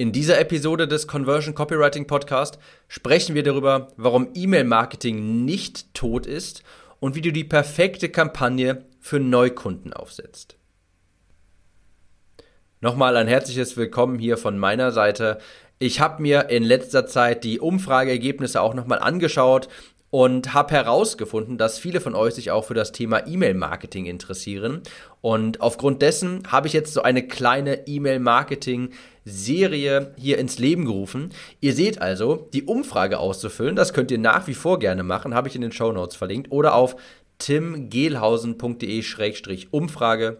In dieser Episode des Conversion Copywriting Podcast sprechen wir darüber, warum E-Mail-Marketing nicht tot ist und wie du die perfekte Kampagne für Neukunden aufsetzt. Nochmal ein herzliches Willkommen hier von meiner Seite. Ich habe mir in letzter Zeit die Umfrageergebnisse auch nochmal angeschaut und habe herausgefunden, dass viele von euch sich auch für das Thema E-Mail-Marketing interessieren. Und aufgrund dessen habe ich jetzt so eine kleine E-Mail-Marketing-Serie hier ins Leben gerufen. Ihr seht also, die Umfrage auszufüllen, das könnt ihr nach wie vor gerne machen, habe ich in den Show Notes verlinkt, oder auf timgehlhausen.de-umfrage.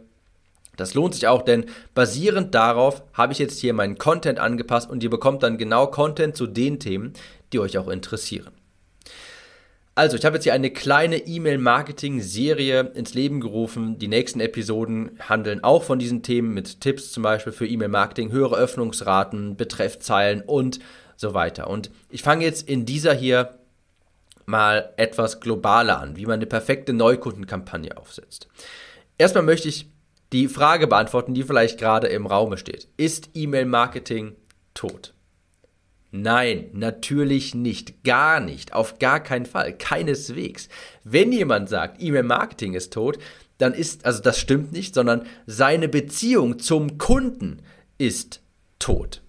Das lohnt sich auch, denn basierend darauf habe ich jetzt hier meinen Content angepasst und ihr bekommt dann genau Content zu den Themen, die euch auch interessieren. Also, ich habe jetzt hier eine kleine E-Mail-Marketing-Serie ins Leben gerufen. Die nächsten Episoden handeln auch von diesen Themen mit Tipps zum Beispiel für E-Mail-Marketing, höhere Öffnungsraten, Betreffzeilen und so weiter. Und ich fange jetzt in dieser hier mal etwas globaler an, wie man eine perfekte Neukundenkampagne aufsetzt. Erstmal möchte ich die Frage beantworten, die vielleicht gerade im Raume steht. Ist E-Mail-Marketing tot? Nein, natürlich nicht. Gar nicht. Auf gar keinen Fall. Keineswegs. Wenn jemand sagt, E-Mail-Marketing ist tot, dann ist, also das stimmt nicht, sondern seine Beziehung zum Kunden ist tot.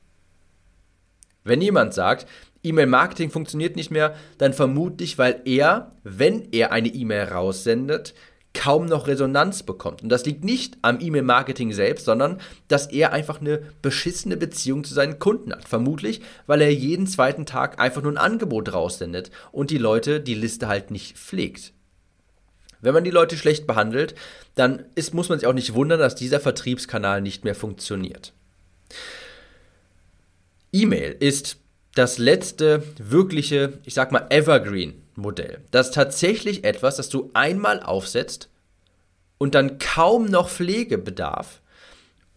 Wenn jemand sagt, E-Mail-Marketing funktioniert nicht mehr, dann vermutlich, weil er, wenn er eine E-Mail raussendet, kaum noch Resonanz bekommt. Und das liegt nicht am E-Mail-Marketing selbst, sondern dass er einfach eine beschissene Beziehung zu seinen Kunden hat. Vermutlich, weil er jeden zweiten Tag einfach nur ein Angebot raussendet und die Leute die Liste halt nicht pflegt. Wenn man die Leute schlecht behandelt, dann ist, muss man sich auch nicht wundern, dass dieser Vertriebskanal nicht mehr funktioniert. E-Mail ist das letzte wirkliche, ich sag mal, Evergreen Modell. Das ist tatsächlich etwas, das du einmal aufsetzt und dann kaum noch Pflegebedarf.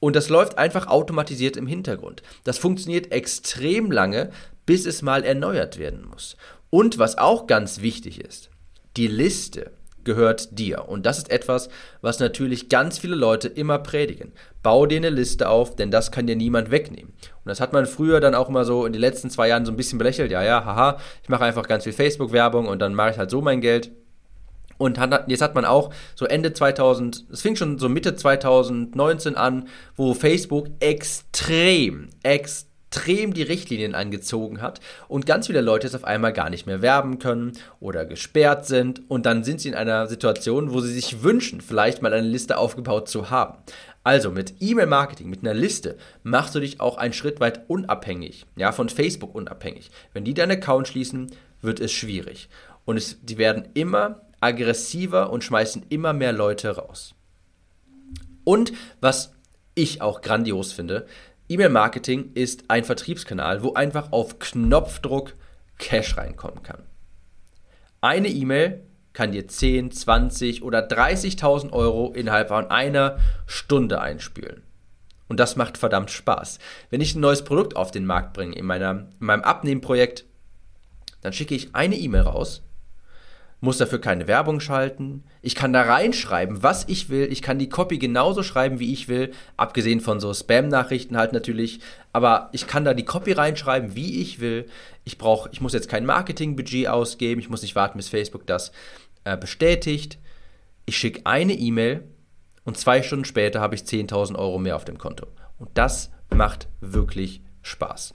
Und das läuft einfach automatisiert im Hintergrund. Das funktioniert extrem lange, bis es mal erneuert werden muss. Und was auch ganz wichtig ist, die Liste gehört dir. Und das ist etwas, was natürlich ganz viele Leute immer predigen. Bau dir eine Liste auf, denn das kann dir niemand wegnehmen. Und das hat man früher dann auch immer so in den letzten zwei Jahren so ein bisschen belächelt. Ja, ja, haha, ich mache einfach ganz viel Facebook-Werbung und dann mache ich halt so mein Geld. Und jetzt hat man auch so Ende 2000, es fing schon so Mitte 2019 an, wo Facebook extrem, extrem extrem die Richtlinien angezogen hat und ganz viele Leute jetzt auf einmal gar nicht mehr werben können oder gesperrt sind und dann sind sie in einer Situation, wo sie sich wünschen, vielleicht mal eine Liste aufgebaut zu haben. Also mit E-Mail-Marketing, mit einer Liste, machst du dich auch einen Schritt weit unabhängig, ja, von Facebook unabhängig. Wenn die deinen Account schließen, wird es schwierig. Und es, die werden immer aggressiver und schmeißen immer mehr Leute raus. Und was ich auch grandios finde, E-Mail-Marketing ist ein Vertriebskanal, wo einfach auf Knopfdruck Cash reinkommen kann. Eine E-Mail kann dir 10, 20 oder 30.000 Euro innerhalb von einer Stunde einspülen. Und das macht verdammt Spaß. Wenn ich ein neues Produkt auf den Markt bringe, in, meiner, in meinem Abnehmprojekt, dann schicke ich eine E-Mail raus muss dafür keine Werbung schalten. Ich kann da reinschreiben, was ich will. Ich kann die Copy genauso schreiben, wie ich will. Abgesehen von so Spam-Nachrichten halt natürlich. Aber ich kann da die Copy reinschreiben, wie ich will. Ich brauche, ich muss jetzt kein Marketingbudget ausgeben. Ich muss nicht warten, bis Facebook das äh, bestätigt. Ich schicke eine E-Mail und zwei Stunden später habe ich 10.000 Euro mehr auf dem Konto. Und das macht wirklich Spaß.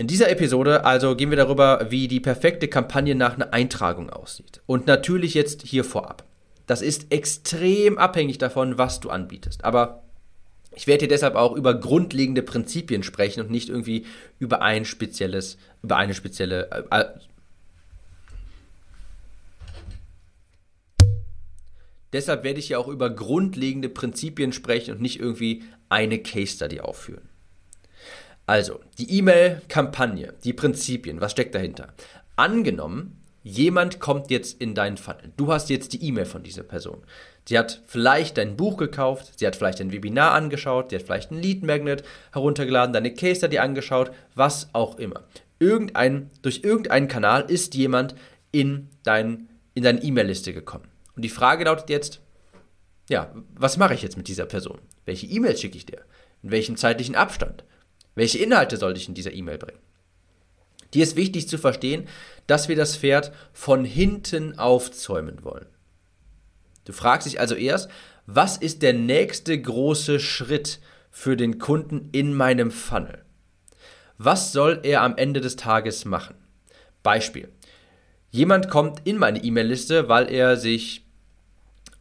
In dieser Episode also gehen wir darüber, wie die perfekte Kampagne nach einer Eintragung aussieht. Und natürlich jetzt hier vorab. Das ist extrem abhängig davon, was du anbietest. Aber ich werde hier deshalb auch über grundlegende Prinzipien sprechen und nicht irgendwie über ein spezielles, über eine spezielle. Äh, äh Deshalb werde ich hier auch über grundlegende Prinzipien sprechen und nicht irgendwie eine Case Study aufführen. Also, die E-Mail-Kampagne, die Prinzipien, was steckt dahinter? Angenommen, jemand kommt jetzt in deinen Funnel. Du hast jetzt die E-Mail von dieser Person. Sie hat vielleicht dein Buch gekauft, sie hat vielleicht ein Webinar angeschaut, sie hat vielleicht ein Lead Magnet heruntergeladen, deine Case Study angeschaut, was auch immer. Irgendein, durch irgendeinen Kanal ist jemand in, dein, in deine E-Mail-Liste gekommen. Und die Frage lautet jetzt, ja, was mache ich jetzt mit dieser Person? Welche E-Mails schicke ich dir? In welchem zeitlichen Abstand? Welche Inhalte sollte ich in dieser E-Mail bringen? Dir ist wichtig zu verstehen, dass wir das Pferd von hinten aufzäumen wollen. Du fragst dich also erst, was ist der nächste große Schritt für den Kunden in meinem Funnel? Was soll er am Ende des Tages machen? Beispiel. Jemand kommt in meine E-Mail-Liste, weil er sich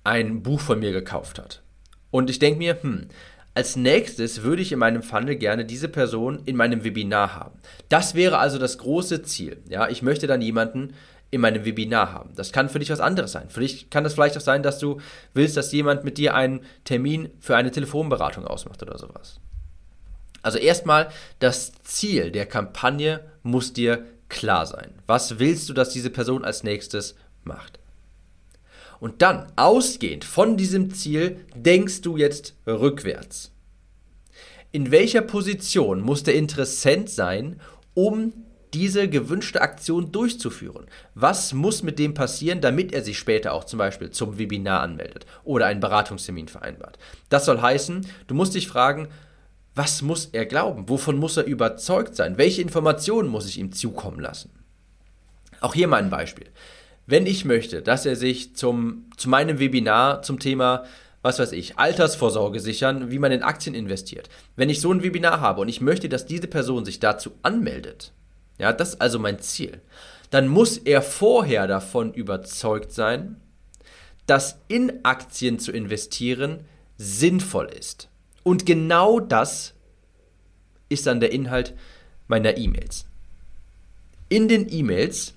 ein Buch von mir gekauft hat. Und ich denke mir, hm, als nächstes würde ich in meinem Funnel gerne diese Person in meinem Webinar haben. Das wäre also das große Ziel. Ja, ich möchte dann jemanden in meinem Webinar haben. Das kann für dich was anderes sein. Für dich kann das vielleicht auch sein, dass du willst, dass jemand mit dir einen Termin für eine Telefonberatung ausmacht oder sowas. Also erstmal, das Ziel der Kampagne muss dir klar sein. Was willst du, dass diese Person als nächstes macht? Und dann, ausgehend von diesem Ziel, denkst du jetzt rückwärts. In welcher Position muss der Interessent sein, um diese gewünschte Aktion durchzuführen? Was muss mit dem passieren, damit er sich später auch zum Beispiel zum Webinar anmeldet oder einen Beratungstermin vereinbart? Das soll heißen, du musst dich fragen, was muss er glauben? Wovon muss er überzeugt sein? Welche Informationen muss ich ihm zukommen lassen? Auch hier mal ein Beispiel. Wenn ich möchte, dass er sich zum, zu meinem Webinar zum Thema, was weiß ich, Altersvorsorge sichern, wie man in Aktien investiert, wenn ich so ein Webinar habe und ich möchte, dass diese Person sich dazu anmeldet, ja, das ist also mein Ziel, dann muss er vorher davon überzeugt sein, dass in Aktien zu investieren sinnvoll ist. Und genau das ist dann der Inhalt meiner E-Mails. In den E-Mails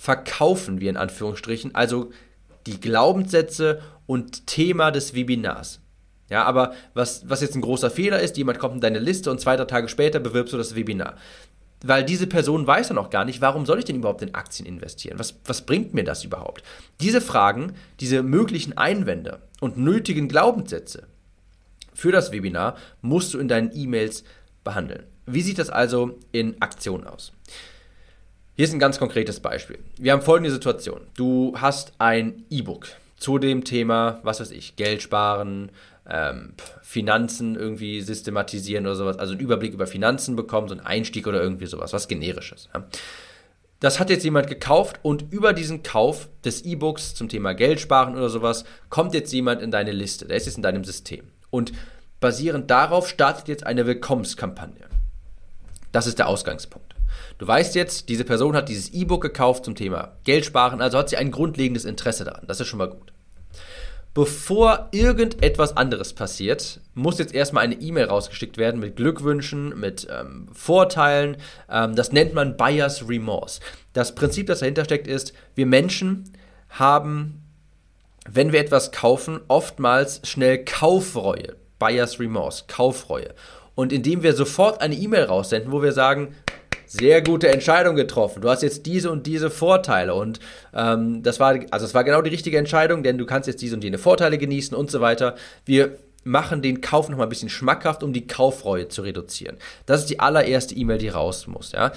verkaufen wir in Anführungsstrichen, also die Glaubenssätze und Thema des Webinars. Ja, aber was, was jetzt ein großer Fehler ist, jemand kommt in deine Liste und zwei, drei Tage später bewirbst du das Webinar. Weil diese Person weiß ja noch gar nicht, warum soll ich denn überhaupt in Aktien investieren? Was, was bringt mir das überhaupt? Diese Fragen, diese möglichen Einwände und nötigen Glaubenssätze für das Webinar musst du in deinen E-Mails behandeln. Wie sieht das also in Aktion aus? Hier ist ein ganz konkretes Beispiel. Wir haben folgende Situation. Du hast ein E-Book zu dem Thema, was weiß ich, Geld sparen, ähm, Finanzen irgendwie systematisieren oder sowas, also einen Überblick über Finanzen bekommen, so einen Einstieg oder irgendwie sowas, was generisches. Ja. Das hat jetzt jemand gekauft und über diesen Kauf des E-Books zum Thema Geld sparen oder sowas kommt jetzt jemand in deine Liste, der ist jetzt in deinem System. Und basierend darauf startet jetzt eine Willkommenskampagne. Das ist der Ausgangspunkt. Du weißt jetzt, diese Person hat dieses E-Book gekauft zum Thema Geld sparen, also hat sie ein grundlegendes Interesse daran. Das ist schon mal gut. Bevor irgendetwas anderes passiert, muss jetzt erstmal eine E-Mail rausgeschickt werden mit Glückwünschen, mit ähm, Vorteilen. Ähm, das nennt man Buyer's Remorse. Das Prinzip, das dahinter steckt, ist, wir Menschen haben, wenn wir etwas kaufen, oftmals schnell Kaufreue. Buyer's Remorse, Kaufreue. Und indem wir sofort eine E-Mail raussenden, wo wir sagen, sehr gute Entscheidung getroffen. Du hast jetzt diese und diese Vorteile und ähm, das war also es war genau die richtige Entscheidung, denn du kannst jetzt diese und jene Vorteile genießen und so weiter. Wir machen den Kauf noch mal ein bisschen schmackhaft, um die Kaufreue zu reduzieren. Das ist die allererste E-Mail, die raus muss. Ja?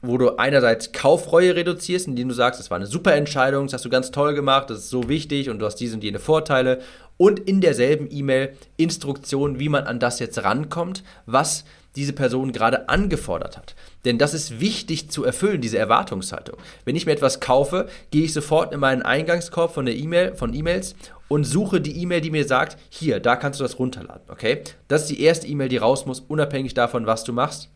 wo du einerseits Kaufreue reduzierst, indem du sagst, das war eine super Entscheidung, das hast du ganz toll gemacht, das ist so wichtig und du hast diese und jene Vorteile. Und in derselben E-Mail Instruktionen, wie man an das jetzt rankommt, was diese Person gerade angefordert hat. Denn das ist wichtig zu erfüllen, diese Erwartungshaltung. Wenn ich mir etwas kaufe, gehe ich sofort in meinen Eingangskorb von der E-Mail, von E-Mails und suche die E-Mail, die mir sagt, hier, da kannst du das runterladen, okay? Das ist die erste E-Mail, die raus muss, unabhängig davon, was du machst.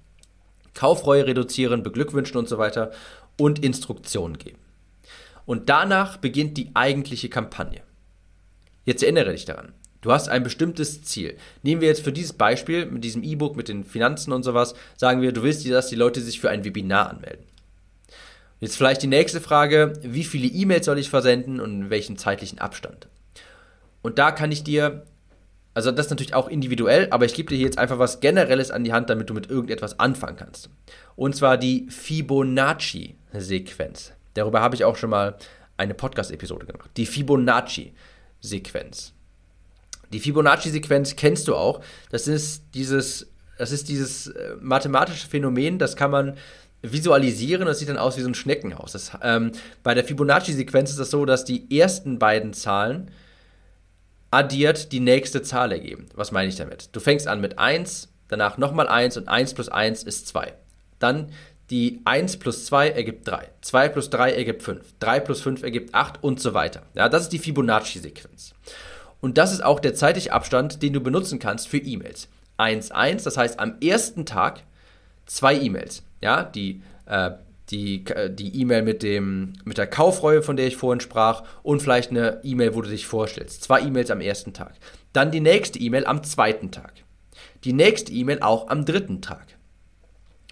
Kaufreue reduzieren, beglückwünschen und so weiter und Instruktionen geben. Und danach beginnt die eigentliche Kampagne. Jetzt erinnere dich daran. Du hast ein bestimmtes Ziel. Nehmen wir jetzt für dieses Beispiel mit diesem E-Book, mit den Finanzen und sowas, sagen wir, du willst, dass die Leute sich für ein Webinar anmelden. Jetzt vielleicht die nächste Frage, wie viele E-Mails soll ich versenden und in welchem zeitlichen Abstand? Und da kann ich dir, also das ist natürlich auch individuell, aber ich gebe dir jetzt einfach was Generelles an die Hand, damit du mit irgendetwas anfangen kannst. Und zwar die Fibonacci-Sequenz. Darüber habe ich auch schon mal eine Podcast-Episode gemacht. Die Fibonacci-Sequenz. Die Fibonacci-Sequenz kennst du auch. Das ist dieses, das ist dieses äh, mathematische Phänomen, das kann man visualisieren. Das sieht dann aus wie so ein Schneckenhaus. Das, ähm, bei der Fibonacci-Sequenz ist das so, dass die ersten beiden Zahlen addiert die nächste Zahl ergeben. Was meine ich damit? Du fängst an mit 1, danach nochmal 1 und 1 plus 1 ist 2. Dann die 1 plus 2 ergibt 3, 2 plus 3 ergibt 5, 3 plus 5 ergibt 8 und so weiter. Ja, das ist die Fibonacci-Sequenz. Und das ist auch der zeitliche Abstand, den du benutzen kannst für E-Mails. 1, 1, das heißt am ersten Tag zwei E-Mails. Ja, die äh, die äh, die E-Mail mit mit der Kaufreue, von der ich vorhin sprach, und vielleicht eine E-Mail, wo du dich vorstellst. Zwei E-Mails am ersten Tag. Dann die nächste E-Mail am zweiten Tag. Die nächste E-Mail auch am dritten Tag.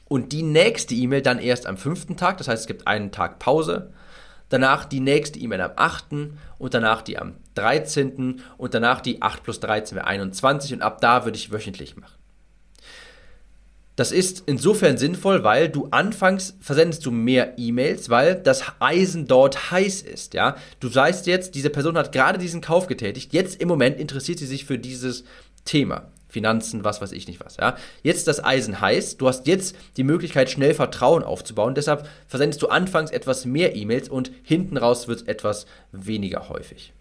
Und die nächste E-Mail dann erst am fünften Tag, das heißt, es gibt einen Tag Pause. Danach die nächste E-Mail am 8. und danach die am 13. und danach die 8 plus 13 wäre 21 und ab da würde ich wöchentlich machen. Das ist insofern sinnvoll, weil du anfangs versendest du mehr E-Mails, weil das Eisen dort heiß ist, ja. Du sagst jetzt, diese Person hat gerade diesen Kauf getätigt, jetzt im Moment interessiert sie sich für dieses Thema. Finanzen, was weiß ich nicht was, ja. Jetzt das Eisen heiß, du hast jetzt die Möglichkeit, schnell Vertrauen aufzubauen, deshalb versendest du anfangs etwas mehr E-Mails und hinten raus wird es etwas weniger häufig.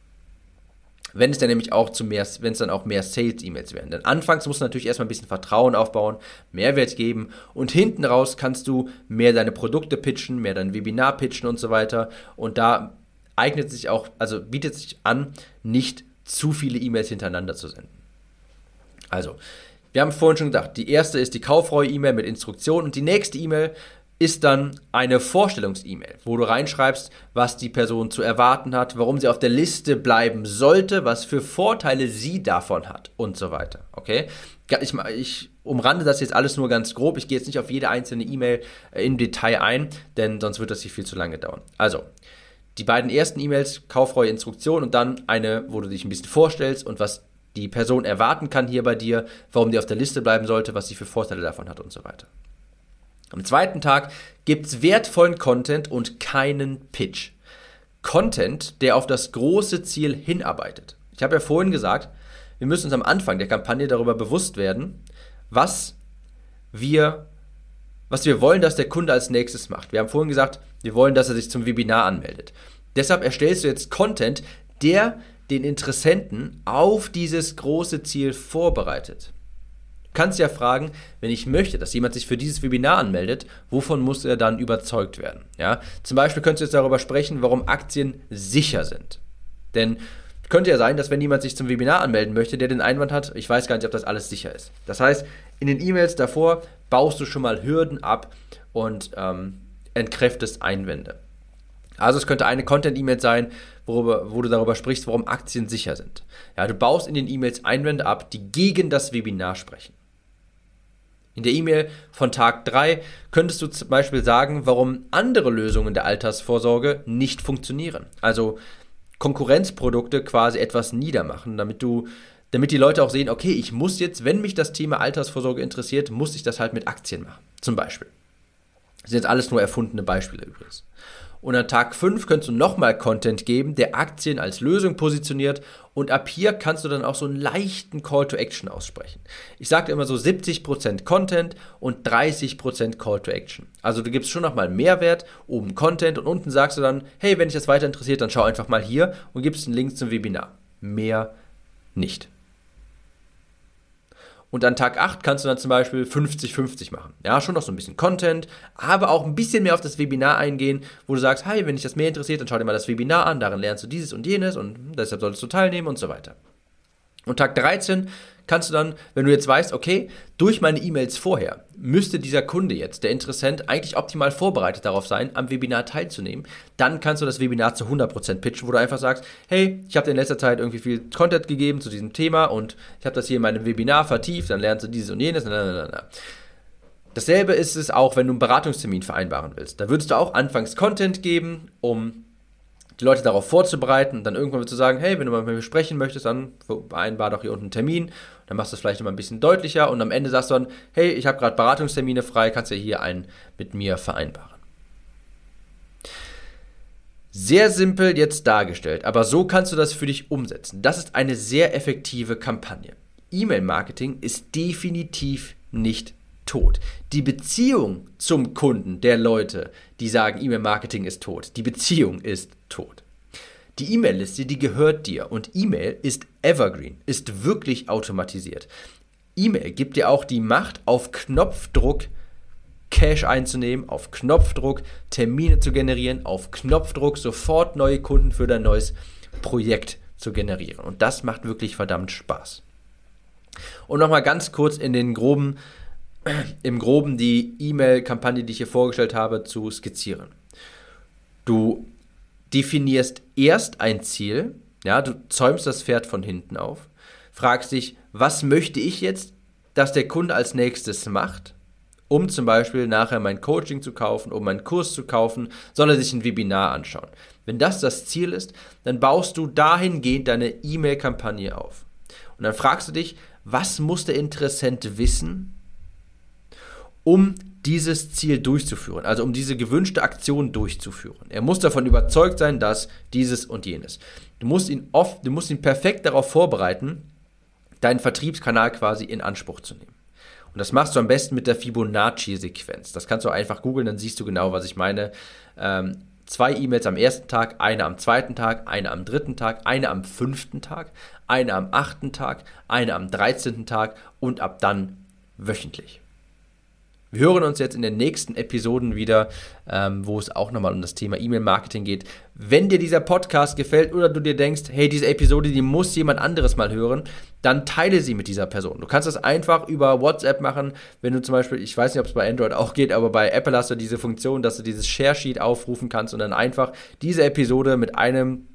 Wenn es dann nämlich auch zu mehr, wenn es dann auch mehr Sales-E-Mails werden. Denn anfangs musst du natürlich erstmal ein bisschen Vertrauen aufbauen, Mehrwert geben und hinten raus kannst du mehr deine Produkte pitchen, mehr dein Webinar pitchen und so weiter. Und da eignet sich auch, also bietet sich an, nicht zu viele E-Mails hintereinander zu senden. Also, wir haben vorhin schon gesagt, die erste ist die Kaufreue-E-Mail mit Instruktion und die nächste E-Mail ist dann eine Vorstellungs-E-Mail, wo du reinschreibst, was die Person zu erwarten hat, warum sie auf der Liste bleiben sollte, was für Vorteile sie davon hat und so weiter. Okay? Ich, ich umrande das jetzt alles nur ganz grob. Ich gehe jetzt nicht auf jede einzelne E-Mail äh, im Detail ein, denn sonst wird das hier viel zu lange dauern. Also, die beiden ersten E-Mails, kaufreue Instruktion und dann eine, wo du dich ein bisschen vorstellst und was die Person erwarten kann hier bei dir, warum die auf der Liste bleiben sollte, was sie für Vorteile davon hat und so weiter. Am zweiten Tag gibt es wertvollen Content und keinen Pitch. Content, der auf das große Ziel hinarbeitet. Ich habe ja vorhin gesagt, wir müssen uns am Anfang der Kampagne darüber bewusst werden, was wir, was wir wollen, dass der Kunde als nächstes macht. Wir haben vorhin gesagt, wir wollen, dass er sich zum Webinar anmeldet. Deshalb erstellst du jetzt Content, der den Interessenten auf dieses große Ziel vorbereitet kannst ja fragen, wenn ich möchte, dass jemand sich für dieses Webinar anmeldet, wovon muss er dann überzeugt werden? Ja? Zum Beispiel könntest du jetzt darüber sprechen, warum Aktien sicher sind. Denn könnte ja sein, dass wenn jemand sich zum Webinar anmelden möchte, der den Einwand hat, ich weiß gar nicht, ob das alles sicher ist. Das heißt, in den E-Mails davor baust du schon mal Hürden ab und ähm, entkräftest Einwände. Also es könnte eine Content-E-Mail sein, worüber, wo du darüber sprichst, warum Aktien sicher sind. Ja, du baust in den E-Mails Einwände ab, die gegen das Webinar sprechen. In der E-Mail von Tag 3 könntest du zum Beispiel sagen, warum andere Lösungen der Altersvorsorge nicht funktionieren. Also Konkurrenzprodukte quasi etwas niedermachen, damit du damit die Leute auch sehen, okay, ich muss jetzt, wenn mich das Thema Altersvorsorge interessiert, muss ich das halt mit Aktien machen. Zum Beispiel. Das sind jetzt alles nur erfundene Beispiele übrigens. Und an Tag 5 könntest du nochmal Content geben, der Aktien als Lösung positioniert. Und ab hier kannst du dann auch so einen leichten Call to Action aussprechen. Ich sage immer so 70% Content und 30% Call to Action. Also du gibst schon nochmal Mehrwert, oben Content und unten sagst du dann, hey, wenn dich das weiter interessiert, dann schau einfach mal hier und gibst einen Link zum Webinar. Mehr nicht. Und an Tag 8 kannst du dann zum Beispiel 50-50 machen. Ja, schon noch so ein bisschen Content, aber auch ein bisschen mehr auf das Webinar eingehen, wo du sagst, hey, wenn dich das mehr interessiert, dann schau dir mal das Webinar an, darin lernst du dieses und jenes und deshalb solltest du teilnehmen und so weiter. Und Tag 13 kannst du dann, wenn du jetzt weißt, okay, durch meine E-Mails vorher müsste dieser Kunde jetzt, der Interessent, eigentlich optimal vorbereitet darauf sein, am Webinar teilzunehmen, dann kannst du das Webinar zu 100% pitchen, wo du einfach sagst, hey, ich habe dir in letzter Zeit irgendwie viel Content gegeben zu diesem Thema und ich habe das hier in meinem Webinar vertieft, dann lernst du dieses und jenes. Dasselbe ist es auch, wenn du einen Beratungstermin vereinbaren willst. Da würdest du auch anfangs Content geben, um die Leute darauf vorzubereiten und dann irgendwann zu sagen, hey, wenn du mal mit mir sprechen möchtest, dann vereinbar doch hier unten einen Termin. Dann machst du es vielleicht immer ein bisschen deutlicher und am Ende sagst du dann, hey, ich habe gerade Beratungstermine frei, kannst du hier einen mit mir vereinbaren. Sehr simpel jetzt dargestellt, aber so kannst du das für dich umsetzen. Das ist eine sehr effektive Kampagne. E-Mail-Marketing ist definitiv nicht tot. Die Beziehung zum Kunden der Leute, die sagen, E-Mail-Marketing ist tot, die Beziehung ist tot. Die E-Mail-Liste, die gehört dir und E-Mail ist evergreen, ist wirklich automatisiert. E-Mail gibt dir auch die Macht, auf Knopfdruck Cash einzunehmen, auf Knopfdruck Termine zu generieren, auf Knopfdruck sofort neue Kunden für dein neues Projekt zu generieren. Und das macht wirklich verdammt Spaß. Und nochmal ganz kurz in den groben, im groben die E-Mail-Kampagne, die ich hier vorgestellt habe, zu skizzieren. Du definierst erst ein Ziel, ja, du zäumst das Pferd von hinten auf, fragst dich, was möchte ich jetzt, dass der Kunde als nächstes macht? um zum Beispiel nachher mein Coaching zu kaufen, um meinen Kurs zu kaufen, soll er sich ein Webinar anschauen. Wenn das das Ziel ist, dann baust du dahingehend deine E-Mail-Kampagne auf. Und dann fragst du dich, was muss der Interessent wissen, um dieses Ziel durchzuführen, also um diese gewünschte Aktion durchzuführen. Er muss davon überzeugt sein, dass dieses und jenes. Du musst ihn oft, du musst ihn perfekt darauf vorbereiten, deinen Vertriebskanal quasi in Anspruch zu nehmen. Und das machst du am besten mit der Fibonacci-Sequenz. Das kannst du einfach googeln, dann siehst du genau, was ich meine. Ähm, zwei E-Mails am ersten Tag, eine am zweiten Tag, eine am dritten Tag, eine am fünften Tag, eine am achten Tag, eine am dreizehnten Tag und ab dann wöchentlich. Wir hören uns jetzt in den nächsten Episoden wieder, ähm, wo es auch nochmal um das Thema E-Mail-Marketing geht. Wenn dir dieser Podcast gefällt oder du dir denkst, hey, diese Episode, die muss jemand anderes mal hören, dann teile sie mit dieser Person. Du kannst das einfach über WhatsApp machen, wenn du zum Beispiel, ich weiß nicht, ob es bei Android auch geht, aber bei Apple hast du diese Funktion, dass du dieses Share-Sheet aufrufen kannst und dann einfach diese Episode mit einem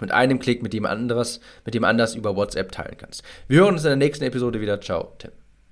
mit einem Klick mit dem anderes, mit dem anders über WhatsApp teilen kannst. Wir hören uns in der nächsten Episode wieder. Ciao, Tim.